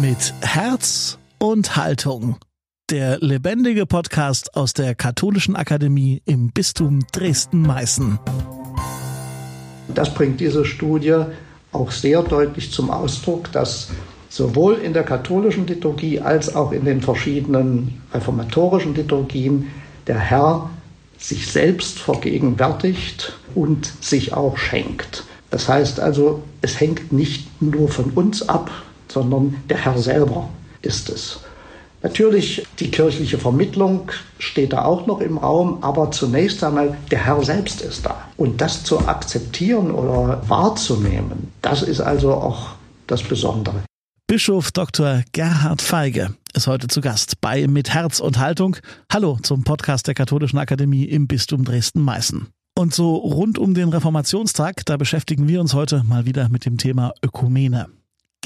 Mit Herz und Haltung. Der lebendige Podcast aus der Katholischen Akademie im Bistum Dresden-Meißen. Das bringt diese Studie auch sehr deutlich zum Ausdruck, dass sowohl in der katholischen Liturgie als auch in den verschiedenen reformatorischen Liturgien der Herr sich selbst vergegenwärtigt und sich auch schenkt. Das heißt also, es hängt nicht nur von uns ab, sondern der Herr selber ist es. Natürlich, die kirchliche Vermittlung steht da auch noch im Raum, aber zunächst einmal, der Herr selbst ist da. Und das zu akzeptieren oder wahrzunehmen, das ist also auch das Besondere. Bischof Dr. Gerhard Feige ist heute zu Gast bei Mit Herz und Haltung. Hallo zum Podcast der Katholischen Akademie im Bistum Dresden-Meißen. Und so rund um den Reformationstag, da beschäftigen wir uns heute mal wieder mit dem Thema Ökumene.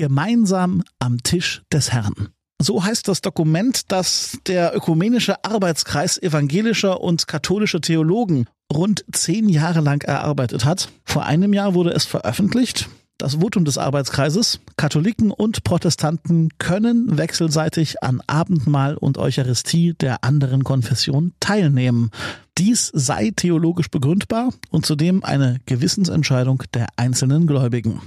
Gemeinsam am Tisch des Herrn. So heißt das Dokument, das der Ökumenische Arbeitskreis evangelischer und katholischer Theologen rund zehn Jahre lang erarbeitet hat. Vor einem Jahr wurde es veröffentlicht. Das Votum des Arbeitskreises. Katholiken und Protestanten können wechselseitig an Abendmahl und Eucharistie der anderen Konfession teilnehmen. Dies sei theologisch begründbar und zudem eine Gewissensentscheidung der einzelnen Gläubigen.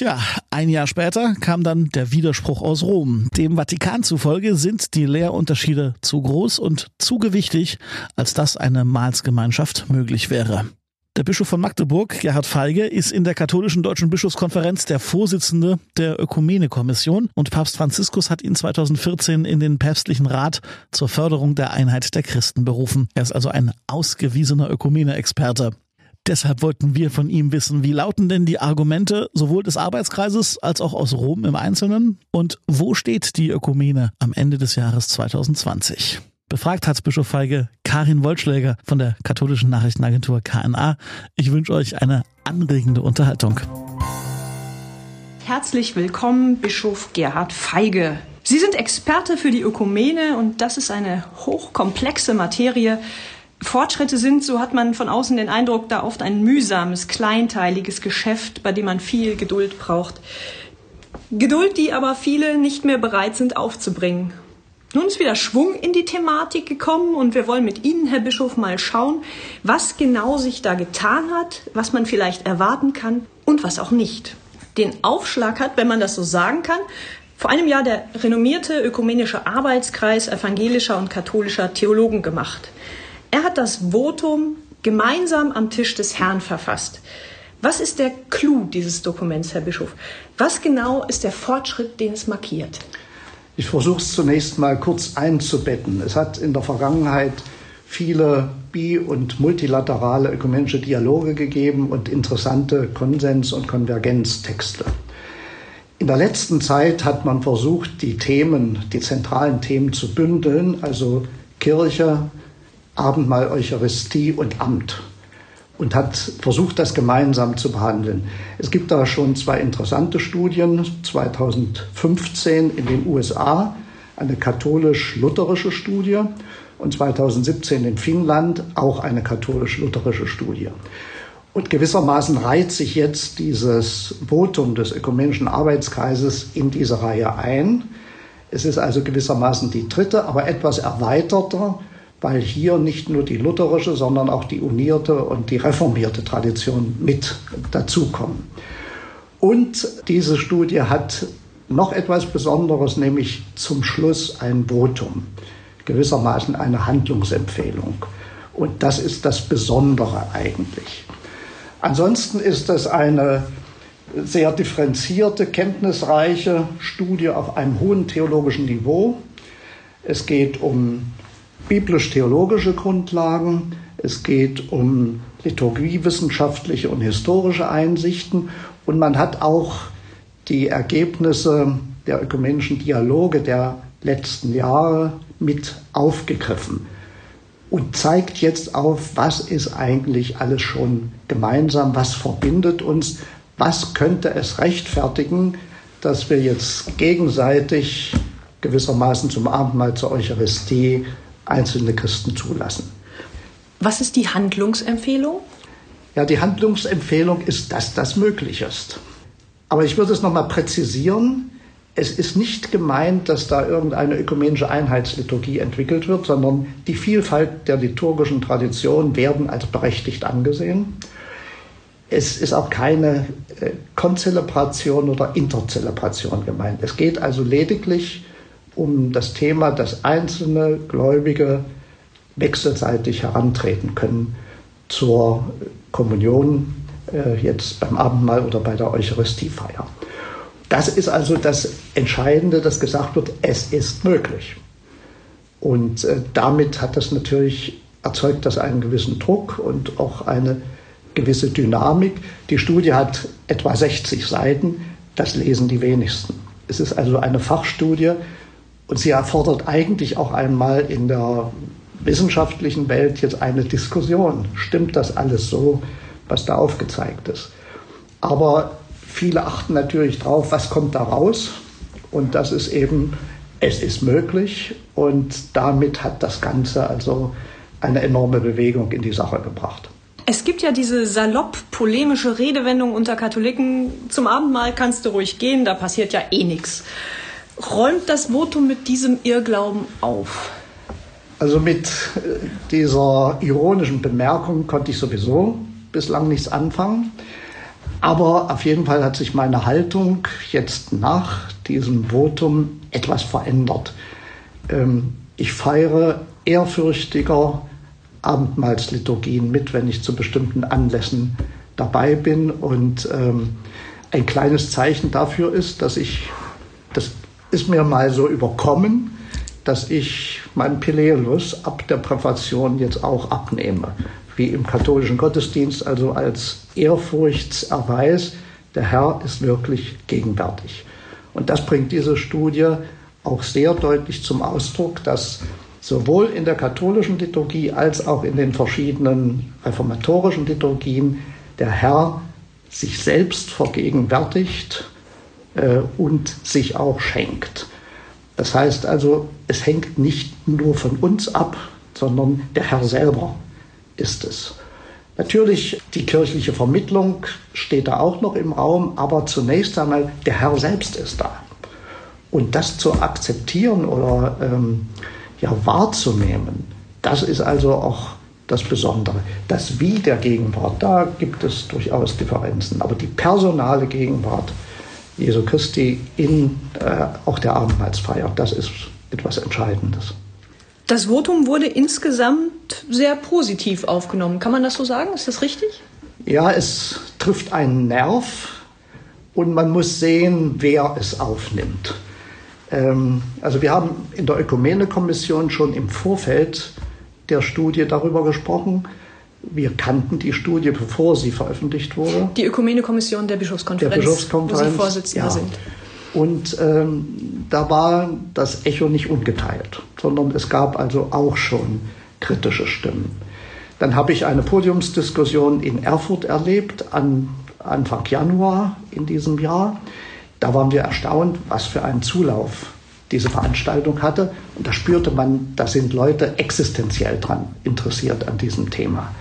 Tja, ein Jahr später kam dann der Widerspruch aus Rom. Dem Vatikan zufolge sind die Lehrunterschiede zu groß und zu gewichtig, als dass eine Mahlsgemeinschaft möglich wäre. Der Bischof von Magdeburg, Gerhard Feige, ist in der katholischen deutschen Bischofskonferenz der Vorsitzende der Ökumene-Kommission und Papst Franziskus hat ihn 2014 in den päpstlichen Rat zur Förderung der Einheit der Christen berufen. Er ist also ein ausgewiesener Ökumene-Experte. Deshalb wollten wir von ihm wissen, wie lauten denn die Argumente sowohl des Arbeitskreises als auch aus Rom im Einzelnen und wo steht die Ökumene am Ende des Jahres 2020? Befragt hat Bischof Feige Karin Wollschläger von der katholischen Nachrichtenagentur KNA. Ich wünsche euch eine anregende Unterhaltung. Herzlich willkommen, Bischof Gerhard Feige. Sie sind Experte für die Ökumene und das ist eine hochkomplexe Materie. Fortschritte sind, so hat man von außen den Eindruck, da oft ein mühsames, kleinteiliges Geschäft, bei dem man viel Geduld braucht. Geduld, die aber viele nicht mehr bereit sind aufzubringen. Nun ist wieder Schwung in die Thematik gekommen und wir wollen mit Ihnen, Herr Bischof, mal schauen, was genau sich da getan hat, was man vielleicht erwarten kann und was auch nicht. Den Aufschlag hat, wenn man das so sagen kann, vor einem Jahr der renommierte ökumenische Arbeitskreis evangelischer und katholischer Theologen gemacht. Er hat das Votum gemeinsam am Tisch des Herrn verfasst. Was ist der Clou dieses Dokuments, Herr Bischof? Was genau ist der Fortschritt, den es markiert? Ich versuche es zunächst mal kurz einzubetten. Es hat in der Vergangenheit viele bi- und multilaterale ökumenische Dialoge gegeben und interessante Konsens- und Konvergenztexte. In der letzten Zeit hat man versucht, die Themen, die zentralen Themen zu bündeln, also Kirche, Abendmahl, Eucharistie und Amt und hat versucht, das gemeinsam zu behandeln. Es gibt da schon zwei interessante Studien. 2015 in den USA eine katholisch-lutherische Studie und 2017 in Finnland auch eine katholisch-lutherische Studie. Und gewissermaßen reiht sich jetzt dieses Votum des Ökumenischen Arbeitskreises in diese Reihe ein. Es ist also gewissermaßen die dritte, aber etwas erweiterte weil hier nicht nur die lutherische, sondern auch die unierte und die reformierte Tradition mit dazukommen. Und diese Studie hat noch etwas Besonderes, nämlich zum Schluss ein Votum, gewissermaßen eine Handlungsempfehlung. Und das ist das Besondere eigentlich. Ansonsten ist es eine sehr differenzierte, kenntnisreiche Studie auf einem hohen theologischen Niveau. Es geht um biblisch-theologische Grundlagen, es geht um liturgiewissenschaftliche und historische Einsichten. Und man hat auch die Ergebnisse der ökumenischen Dialoge der letzten Jahre mit aufgegriffen und zeigt jetzt auf, was ist eigentlich alles schon gemeinsam, was verbindet uns, was könnte es rechtfertigen, dass wir jetzt gegenseitig gewissermaßen zum Abendmahl zur Eucharistie einzelne Christen zulassen. Was ist die Handlungsempfehlung? Ja, die Handlungsempfehlung ist, dass das möglich ist. Aber ich würde es nochmal präzisieren. es ist nicht gemeint, dass da irgendeine ökumenische Einheitsliturgie entwickelt wird, sondern die Vielfalt der liturgischen Traditionen werden als berechtigt angesehen. Es ist auch keine äh, Konzelebration oder Interzelebration gemeint. Es geht also lediglich um das Thema, dass einzelne Gläubige wechselseitig herantreten können zur Kommunion, äh, jetzt beim Abendmahl oder bei der Eucharistiefeier. Das ist also das Entscheidende, dass gesagt wird, es ist möglich. Und äh, damit hat das natürlich erzeugt das einen gewissen Druck und auch eine gewisse Dynamik. Die Studie hat etwa 60 Seiten, das lesen die wenigsten. Es ist also eine Fachstudie und sie erfordert eigentlich auch einmal in der wissenschaftlichen Welt jetzt eine Diskussion. Stimmt das alles so, was da aufgezeigt ist? Aber viele achten natürlich drauf, was kommt da raus. Und das ist eben, es ist möglich. Und damit hat das Ganze also eine enorme Bewegung in die Sache gebracht. Es gibt ja diese salopp polemische Redewendung unter Katholiken, zum Abendmahl kannst du ruhig gehen, da passiert ja eh nichts. Räumt das Votum mit diesem Irrglauben auf? Also mit äh, dieser ironischen Bemerkung konnte ich sowieso bislang nichts anfangen. Aber auf jeden Fall hat sich meine Haltung jetzt nach diesem Votum etwas verändert. Ähm, ich feiere ehrfürchtiger Abendmahlsliturgien mit, wenn ich zu bestimmten Anlässen dabei bin. Und ähm, ein kleines Zeichen dafür ist, dass ich, ist mir mal so überkommen, dass ich meinen Peleus ab der Präfation jetzt auch abnehme, wie im katholischen Gottesdienst, also als Ehrfurchtserweis, der Herr ist wirklich gegenwärtig. Und das bringt diese Studie auch sehr deutlich zum Ausdruck, dass sowohl in der katholischen Liturgie als auch in den verschiedenen reformatorischen Liturgien der Herr sich selbst vergegenwärtigt und sich auch schenkt. Das heißt also, es hängt nicht nur von uns ab, sondern der Herr selber ist es. Natürlich, die kirchliche Vermittlung steht da auch noch im Raum, aber zunächst einmal, der Herr selbst ist da. Und das zu akzeptieren oder ähm, ja, wahrzunehmen, das ist also auch das Besondere. Das Wie der Gegenwart, da gibt es durchaus Differenzen, aber die personale Gegenwart Jesu Christi in äh, auch der Abendmahlsfeier, das ist etwas Entscheidendes. Das Votum wurde insgesamt sehr positiv aufgenommen. Kann man das so sagen? Ist das richtig? Ja, es trifft einen Nerv und man muss sehen, wer es aufnimmt. Ähm, also wir haben in der Ökumene-Kommission schon im Vorfeld der Studie darüber gesprochen. Wir kannten die Studie, bevor sie veröffentlicht wurde. Die Ökumene-Kommission der Bischofskonferenz, der Bischofskonferenz, wo Sie Vorsitzender ja. sind. Und ähm, da war das Echo nicht ungeteilt, sondern es gab also auch schon kritische Stimmen. Dann habe ich eine Podiumsdiskussion in Erfurt erlebt, an Anfang Januar in diesem Jahr. Da waren wir erstaunt, was für einen Zulauf diese Veranstaltung hatte. Und da spürte man, da sind Leute existenziell dran interessiert an diesem Thema.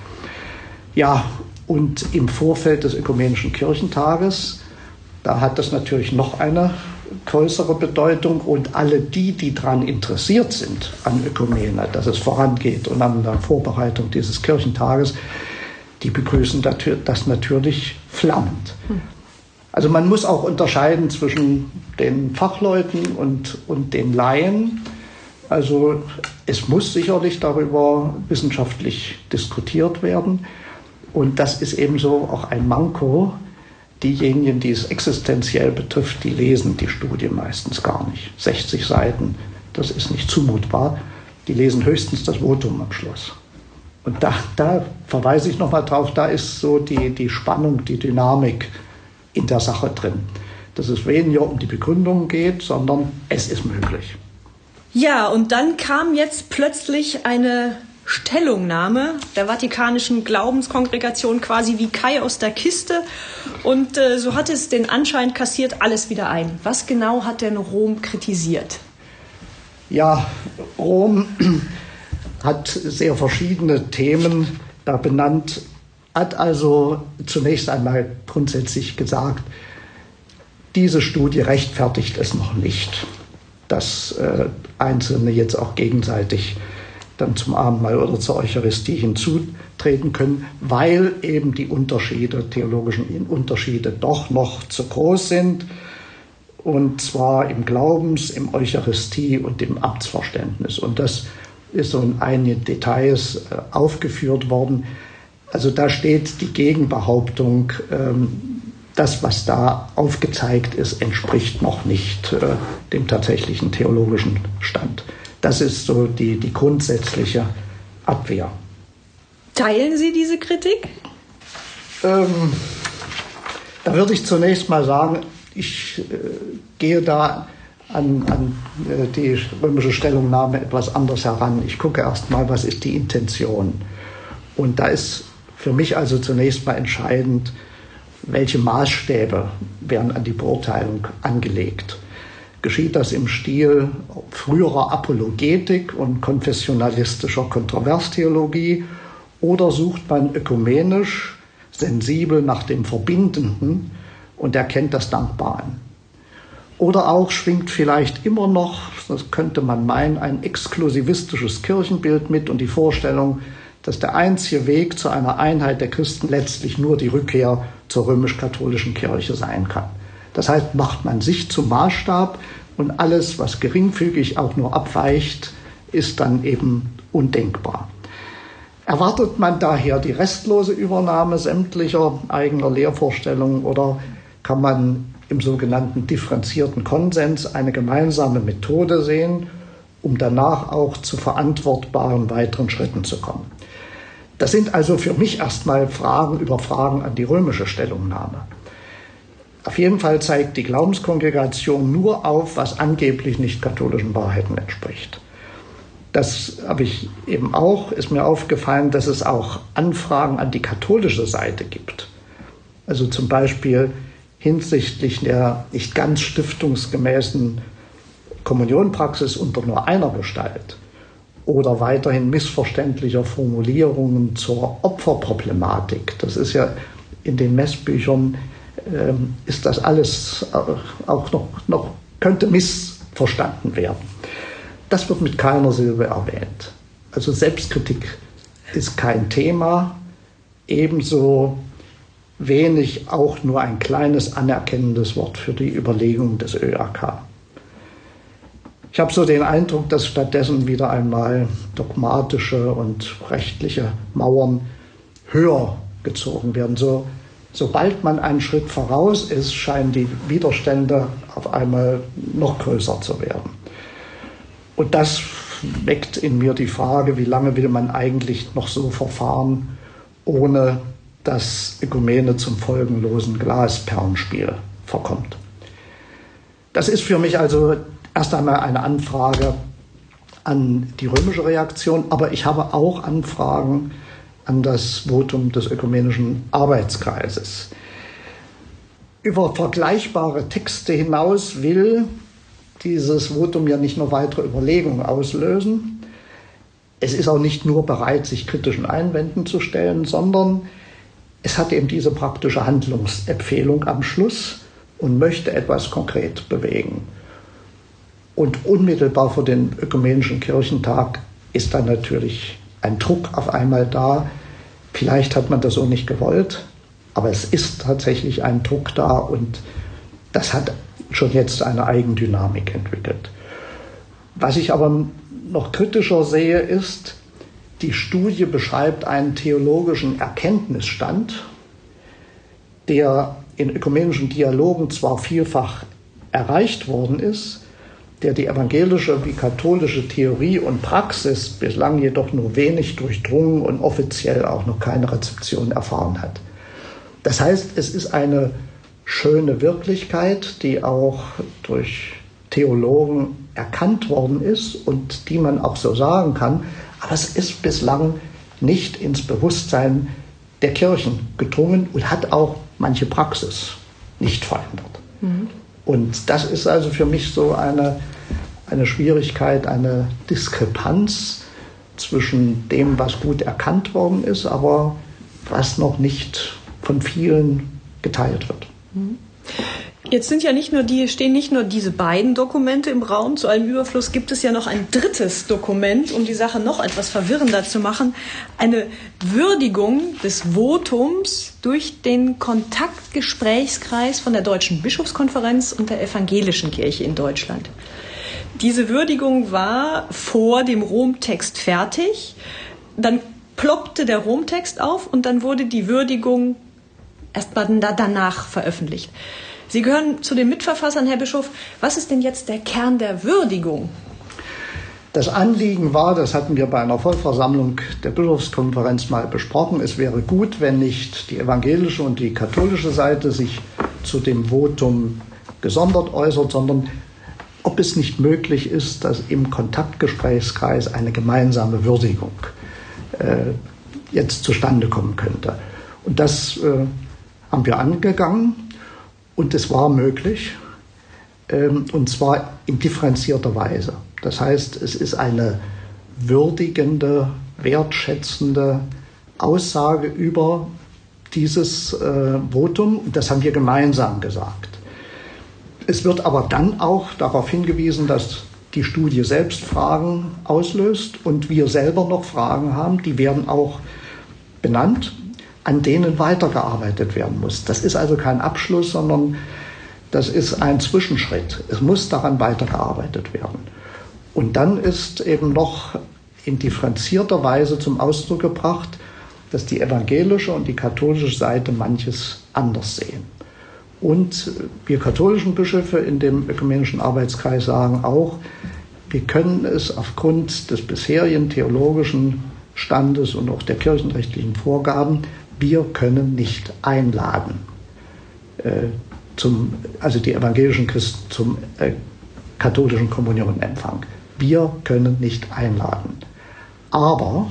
Ja, und im Vorfeld des Ökumenischen Kirchentages, da hat das natürlich noch eine größere Bedeutung und alle die, die daran interessiert sind, an Ökumene, dass es vorangeht und an der Vorbereitung dieses Kirchentages, die begrüßen das natürlich flammend. Hm. Also man muss auch unterscheiden zwischen den Fachleuten und, und den Laien. Also es muss sicherlich darüber wissenschaftlich diskutiert werden. Und das ist ebenso auch ein Manko. Diejenigen, die es existenziell betrifft, die lesen die Studie meistens gar nicht. 60 Seiten, das ist nicht zumutbar. Die lesen höchstens das Votum am Schluss. Und da, da verweise ich nochmal drauf, da ist so die, die Spannung, die Dynamik in der Sache drin. Dass es weniger um die Begründung geht, sondern es ist möglich. Ja, und dann kam jetzt plötzlich eine Stellungnahme der Vatikanischen Glaubenskongregation quasi wie Kai aus der Kiste. Und äh, so hat es den Anschein kassiert, alles wieder ein. Was genau hat denn Rom kritisiert? Ja, Rom hat sehr verschiedene Themen da benannt, hat also zunächst einmal grundsätzlich gesagt, Diese Studie rechtfertigt es noch nicht, dass äh, Einzelne jetzt auch gegenseitig dann zum Abendmahl oder zur Eucharistie hinzutreten können, weil eben die Unterschiede, theologischen Unterschiede doch noch zu groß sind. Und zwar im Glaubens-, im Eucharistie- und im Amtsverständnis. Und das ist so in einigen Details äh, aufgeführt worden. Also da steht die Gegenbehauptung, ähm, das, was da aufgezeigt ist, entspricht noch nicht äh, dem tatsächlichen theologischen Stand. Das ist so die, die grundsätzliche Abwehr. Teilen Sie diese Kritik? Ähm, da würde ich zunächst mal sagen, ich äh, gehe da an, an äh, die römische Stellungnahme etwas anders heran. Ich gucke erst mal, was ist die Intention. Und da ist für mich also zunächst mal entscheidend, welche Maßstäbe werden an die Beurteilung angelegt. Geschieht das im Stil früherer Apologetik und konfessionalistischer Kontroverstheologie oder sucht man ökumenisch, sensibel nach dem Verbindenden und erkennt das dankbar an? Oder auch schwingt vielleicht immer noch, das könnte man meinen, ein exklusivistisches Kirchenbild mit und die Vorstellung, dass der einzige Weg zu einer Einheit der Christen letztlich nur die Rückkehr zur römisch-katholischen Kirche sein kann. Das heißt, macht man sich zum Maßstab und alles, was geringfügig auch nur abweicht, ist dann eben undenkbar. Erwartet man daher die restlose Übernahme sämtlicher eigener Lehrvorstellungen oder kann man im sogenannten differenzierten Konsens eine gemeinsame Methode sehen, um danach auch zu verantwortbaren weiteren Schritten zu kommen. Das sind also für mich erstmal Fragen über Fragen an die römische Stellungnahme. Auf jeden Fall zeigt die Glaubenskongregation nur auf, was angeblich nicht katholischen Wahrheiten entspricht. Das habe ich eben auch, ist mir aufgefallen, dass es auch Anfragen an die katholische Seite gibt. Also zum Beispiel hinsichtlich der nicht ganz stiftungsgemäßen Kommunionpraxis unter nur einer Gestalt oder weiterhin missverständlicher Formulierungen zur Opferproblematik. Das ist ja in den Messbüchern ist das alles auch noch, noch könnte missverstanden werden. Das wird mit keiner Silbe erwähnt. Also Selbstkritik ist kein Thema, ebenso wenig auch nur ein kleines anerkennendes Wort für die Überlegung des ÖAK. Ich habe so den Eindruck, dass stattdessen wieder einmal dogmatische und rechtliche Mauern höher gezogen werden. So, sobald man einen Schritt voraus ist, scheinen die Widerstände auf einmal noch größer zu werden. Und das weckt in mir die Frage, wie lange will man eigentlich noch so verfahren, ohne dass Ökumene zum folgenlosen Glasperlenspiel verkommt. Das ist für mich also erst einmal eine Anfrage an die römische Reaktion, aber ich habe auch Anfragen an das Votum des ökumenischen Arbeitskreises. Über vergleichbare Texte hinaus will dieses Votum ja nicht nur weitere Überlegungen auslösen. Es ist auch nicht nur bereit, sich kritischen Einwänden zu stellen, sondern es hat eben diese praktische Handlungsempfehlung am Schluss und möchte etwas konkret bewegen. Und unmittelbar vor dem Ökumenischen Kirchentag ist dann natürlich ein Druck auf einmal da. Vielleicht hat man das so nicht gewollt, aber es ist tatsächlich ein Druck da und das hat schon jetzt eine Eigendynamik entwickelt. Was ich aber noch kritischer sehe, ist, die Studie beschreibt einen theologischen Erkenntnisstand, der in ökumenischen Dialogen zwar vielfach erreicht worden ist, der die evangelische wie katholische Theorie und Praxis bislang jedoch nur wenig durchdrungen und offiziell auch noch keine Rezeption erfahren hat. Das heißt, es ist eine schöne Wirklichkeit, die auch durch Theologen erkannt worden ist und die man auch so sagen kann, aber es ist bislang nicht ins Bewusstsein der Kirchen gedrungen und hat auch manche Praxis nicht verändert. Mhm. Und das ist also für mich so eine, eine Schwierigkeit, eine Diskrepanz zwischen dem, was gut erkannt worden ist, aber was noch nicht von vielen geteilt wird. Mhm. Jetzt sind ja nicht nur die, stehen nicht nur diese beiden Dokumente im Raum. Zu allem Überfluss gibt es ja noch ein drittes Dokument, um die Sache noch etwas verwirrender zu machen. Eine Würdigung des Votums durch den Kontaktgesprächskreis von der Deutschen Bischofskonferenz und der Evangelischen Kirche in Deutschland. Diese Würdigung war vor dem Romtext fertig. Dann ploppte der Romtext auf und dann wurde die Würdigung erst mal danach veröffentlicht. Sie gehören zu den Mitverfassern, Herr Bischof. Was ist denn jetzt der Kern der Würdigung? Das Anliegen war, das hatten wir bei einer Vollversammlung der Bischofskonferenz mal besprochen, es wäre gut, wenn nicht die evangelische und die katholische Seite sich zu dem Votum gesondert äußert, sondern ob es nicht möglich ist, dass im Kontaktgesprächskreis eine gemeinsame Würdigung äh, jetzt zustande kommen könnte. Und das äh, haben wir angegangen. Und es war möglich, ähm, und zwar in differenzierter Weise. Das heißt, es ist eine würdigende, wertschätzende Aussage über dieses äh, Votum. Das haben wir gemeinsam gesagt. Es wird aber dann auch darauf hingewiesen, dass die Studie selbst Fragen auslöst und wir selber noch Fragen haben, die werden auch benannt an denen weitergearbeitet werden muss. Das ist also kein Abschluss, sondern das ist ein Zwischenschritt. Es muss daran weitergearbeitet werden. Und dann ist eben noch in differenzierter Weise zum Ausdruck gebracht, dass die evangelische und die katholische Seite manches anders sehen. Und wir katholischen Bischöfe in dem ökumenischen Arbeitskreis sagen auch, wir können es aufgrund des bisherigen theologischen Standes und auch der kirchenrechtlichen Vorgaben wir können nicht einladen, äh, zum, also die evangelischen Christen zum äh, katholischen Kommunionempfang. Wir können nicht einladen. Aber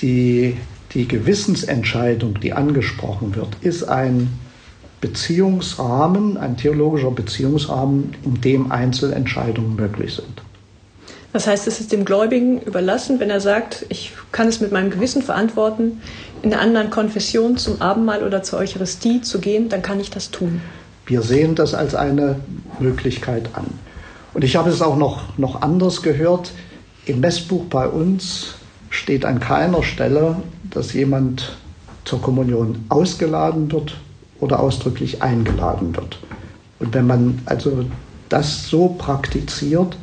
die, die Gewissensentscheidung, die angesprochen wird, ist ein Beziehungsrahmen, ein theologischer Beziehungsrahmen, in dem Einzelentscheidungen möglich sind. Das heißt, es ist dem Gläubigen überlassen, wenn er sagt, ich kann es mit meinem Gewissen verantworten, in einer anderen Konfession zum Abendmahl oder zur Eucharistie zu gehen, dann kann ich das tun. Wir sehen das als eine Möglichkeit an. Und ich habe es auch noch, noch anders gehört. Im Messbuch bei uns steht an keiner Stelle, dass jemand zur Kommunion ausgeladen wird oder ausdrücklich eingeladen wird. Und wenn man also das so praktiziert,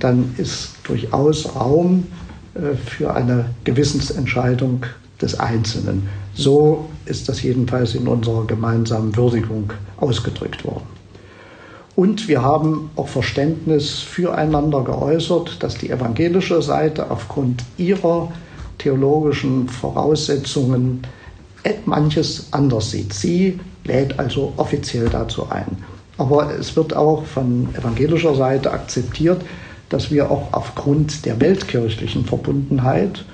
dann ist durchaus Raum äh, für eine Gewissensentscheidung des Einzelnen. So ist das jedenfalls in unserer gemeinsamen Würdigung ausgedrückt worden. Und wir haben auch Verständnis füreinander geäußert, dass die evangelische Seite aufgrund ihrer theologischen Voraussetzungen manches anders sieht. Sie lädt also offiziell dazu ein. Aber es wird auch von evangelischer Seite akzeptiert, dass wir auch aufgrund der weltkirchlichen Verbundenheit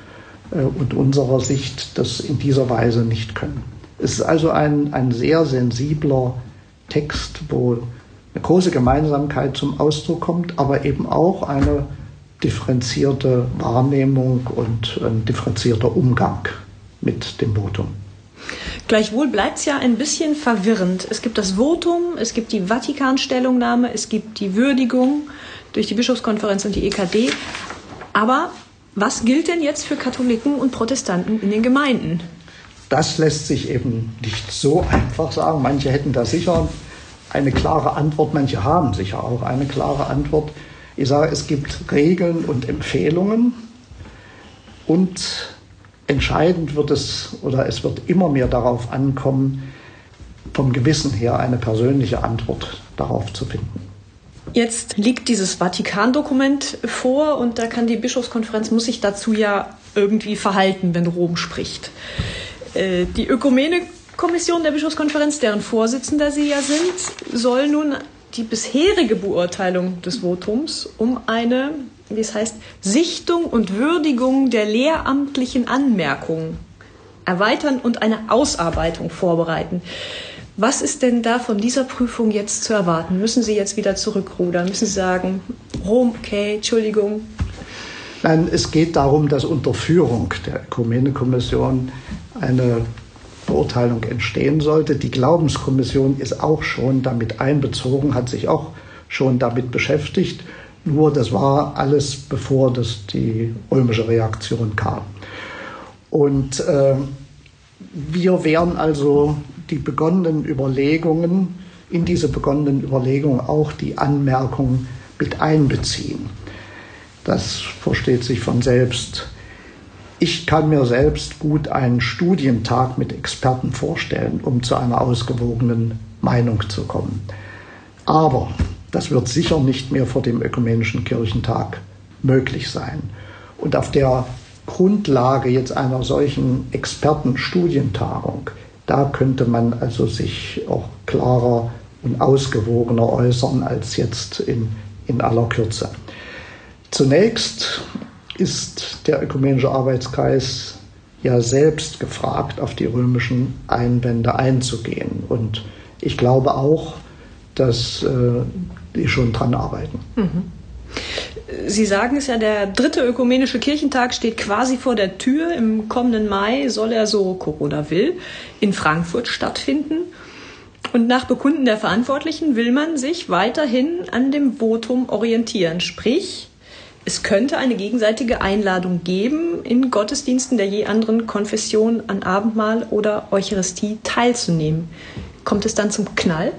äh, und unserer Sicht das in dieser Weise nicht können. Es ist also ein, ein sehr sensibler Text, wo eine große Gemeinsamkeit zum Ausdruck kommt, aber eben auch eine differenzierte Wahrnehmung und ein differenzierter Umgang mit dem Votum. Gleichwohl bleibt es ja ein bisschen verwirrend. Es gibt das Votum, es gibt die Vatikanstellungnahme, es gibt die Würdigung durch die Bischofskonferenz und die EKD. Aber was gilt denn jetzt für Katholiken und Protestanten in den Gemeinden? Das lässt sich eben nicht so einfach sagen. Manche hätten da sicher eine klare Antwort, manche haben sicher auch eine klare Antwort. Ich sage, es gibt Regeln und Empfehlungen und entscheidend wird es oder es wird immer mehr darauf ankommen, vom Gewissen her eine persönliche Antwort darauf zu finden. Jetzt liegt dieses Vatikan-Dokument vor und da kann die Bischofskonferenz, muss sich dazu ja irgendwie verhalten, wenn Rom spricht. Äh, die Ökumene-Kommission der Bischofskonferenz, deren Vorsitzender Sie ja sind, soll nun die bisherige Beurteilung des Votums um eine, wie es heißt, Sichtung und Würdigung der lehramtlichen Anmerkungen erweitern und eine Ausarbeitung vorbereiten. Was ist denn da von dieser Prüfung jetzt zu erwarten? Müssen Sie jetzt wieder zurückrudern? Müssen Sie sagen, Rom, okay, Entschuldigung? Nein, es geht darum, dass unter Führung der Ökumene-Kommission eine Verurteilung entstehen sollte. Die Glaubenskommission ist auch schon damit einbezogen, hat sich auch schon damit beschäftigt. Nur das war alles bevor das die römische Reaktion kam. Und äh, wir werden also die begonnenen Überlegungen, in diese begonnenen Überlegungen auch die Anmerkungen mit einbeziehen. Das versteht sich von selbst. Ich kann mir selbst gut einen Studientag mit Experten vorstellen, um zu einer ausgewogenen Meinung zu kommen. Aber das wird sicher nicht mehr vor dem Ökumenischen Kirchentag möglich sein. Und auf der Grundlage jetzt einer solchen Expertenstudientagung, da könnte man also sich auch klarer und ausgewogener äußern als jetzt in, in aller Kürze. Zunächst ist der Ökumenische Arbeitskreis ja selbst gefragt, auf die römischen Einwände einzugehen. Und ich glaube auch, dass äh, die schon dran arbeiten. Mhm. Sie sagen es ja, der dritte ökumenische Kirchentag steht quasi vor der Tür. Im kommenden Mai soll er, so Corona will, in Frankfurt stattfinden. Und nach Bekunden der Verantwortlichen will man sich weiterhin an dem Votum orientieren. Sprich, es könnte eine gegenseitige Einladung geben, in Gottesdiensten der je anderen Konfession an Abendmahl oder Eucharistie teilzunehmen. Kommt es dann zum Knall?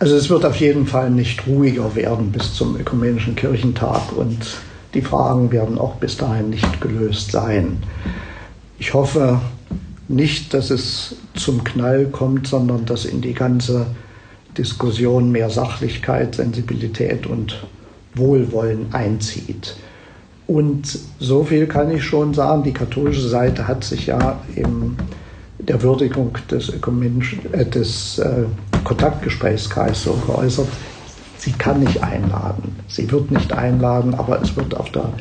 Also es wird auf jeden Fall nicht ruhiger werden bis zum Ökumenischen Kirchentag und die Fragen werden auch bis dahin nicht gelöst sein. Ich hoffe nicht, dass es zum Knall kommt, sondern dass in die ganze Diskussion mehr Sachlichkeit, Sensibilität und Wohlwollen einzieht. Und so viel kann ich schon sagen, die katholische Seite hat sich ja in der Würdigung des, ökumenischen, äh, des äh, Kontaktgesprächskreis so geäußert, sie kann nicht einladen. Sie wird nicht einladen, aber es wird auf der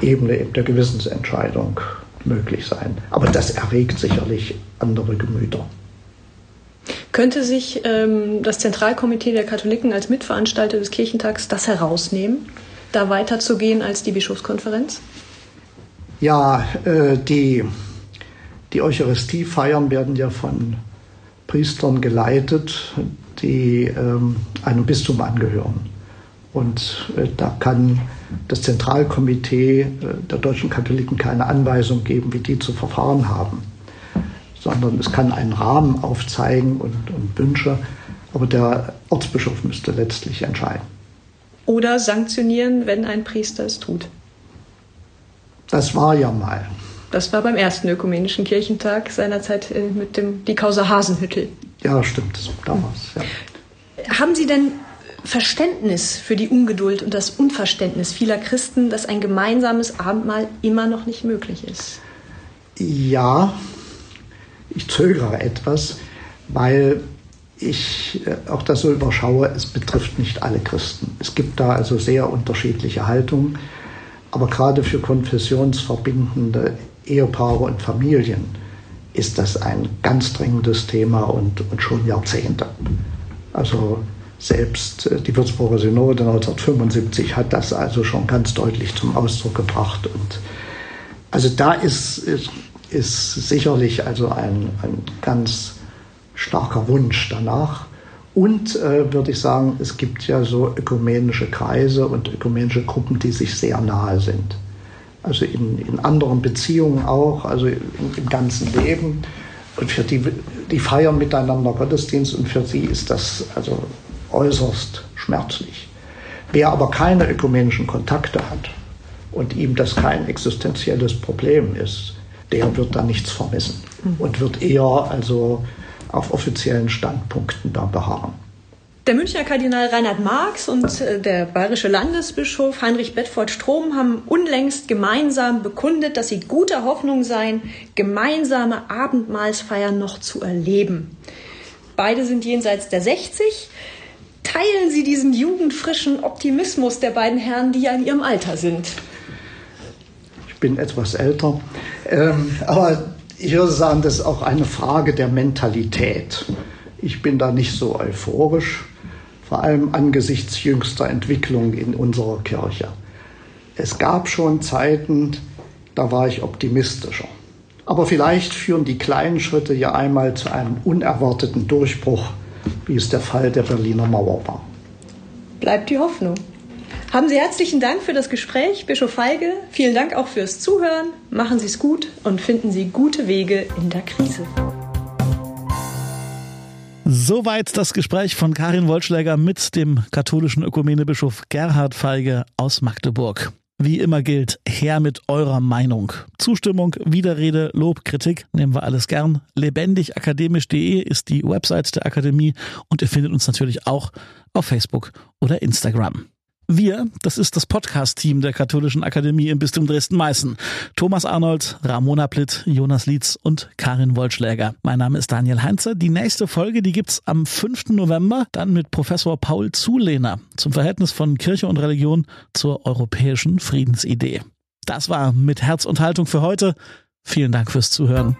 Ebene der Gewissensentscheidung möglich sein. Aber das erregt sicherlich andere Gemüter. Könnte sich ähm, das Zentralkomitee der Katholiken als Mitveranstalter des Kirchentags das herausnehmen, da weiterzugehen als die Bischofskonferenz? Ja, äh, die, die Eucharistiefeiern werden ja von Priestern geleitet, die ähm, einem Bistum angehören. Und äh, da kann das Zentralkomitee äh, der deutschen Katholiken keine Anweisung geben, wie die zu verfahren haben, sondern es kann einen Rahmen aufzeigen und, und Wünsche, aber der Ortsbischof müsste letztlich entscheiden. Oder sanktionieren, wenn ein Priester es tut. Das war ja mal. Das war beim ersten ökumenischen Kirchentag seinerzeit äh, mit dem die Causa Hasenhüttel. Ja, stimmt, damals. Ja. Haben Sie denn Verständnis für die Ungeduld und das Unverständnis vieler Christen, dass ein gemeinsames Abendmahl immer noch nicht möglich ist? Ja, ich zögere etwas, weil ich äh, auch das so überschaue, es betrifft nicht alle Christen. Es gibt da also sehr unterschiedliche Haltungen, aber gerade für konfessionsverbindende Ehepaare und Familien ist das ein ganz dringendes Thema und, und schon Jahrzehnte. Also selbst äh, die Würzburger Synode 1975 hat das also schon ganz deutlich zum Ausdruck gebracht. Und also da ist, ist, ist sicherlich also ein, ein ganz starker Wunsch danach. Und äh, würde ich sagen, es gibt ja so ökumenische Kreise und ökumenische Gruppen, die sich sehr nahe sind also in, in anderen Beziehungen auch, also im, im ganzen Leben. Und für die, die feiern miteinander Gottesdienst und für sie ist das also äußerst schmerzlich. Wer aber keine ökumenischen Kontakte hat und ihm das kein existenzielles Problem ist, der wird da nichts vermissen und wird eher also auf offiziellen Standpunkten da beharren. Der Münchner Kardinal Reinhard Marx und äh, der bayerische Landesbischof Heinrich Bedford Strom haben unlängst gemeinsam bekundet, dass sie guter Hoffnung seien, gemeinsame Abendmahlsfeiern noch zu erleben. Beide sind jenseits der 60. Teilen Sie diesen jugendfrischen Optimismus der beiden Herren, die ja in ihrem Alter sind? Ich bin etwas älter, ähm, aber ich würde sagen, das ist auch eine Frage der Mentalität. Ich bin da nicht so euphorisch vor allem angesichts jüngster Entwicklung in unserer Kirche. Es gab schon Zeiten, da war ich optimistischer. Aber vielleicht führen die kleinen Schritte ja einmal zu einem unerwarteten Durchbruch, wie es der Fall der Berliner Mauer war. Bleibt die Hoffnung. Haben Sie herzlichen Dank für das Gespräch, Bischof Feige. Vielen Dank auch fürs Zuhören. Machen Sie es gut und finden Sie gute Wege in der Krise. Soweit das Gespräch von Karin Wollschläger mit dem katholischen Ökumenebischof Gerhard Feige aus Magdeburg. Wie immer gilt, her mit eurer Meinung. Zustimmung, Widerrede, Lob, Kritik nehmen wir alles gern. Lebendigakademisch.de ist die Website der Akademie und ihr findet uns natürlich auch auf Facebook oder Instagram. Wir, das ist das Podcast-Team der Katholischen Akademie im Bistum Dresden-Meißen. Thomas Arnold, Ramona Plitt, Jonas Lietz und Karin Wollschläger. Mein Name ist Daniel Heinze. Die nächste Folge, die gibt's am 5. November, dann mit Professor Paul Zulehner zum Verhältnis von Kirche und Religion zur europäischen Friedensidee. Das war mit Herz und Haltung für heute. Vielen Dank fürs Zuhören.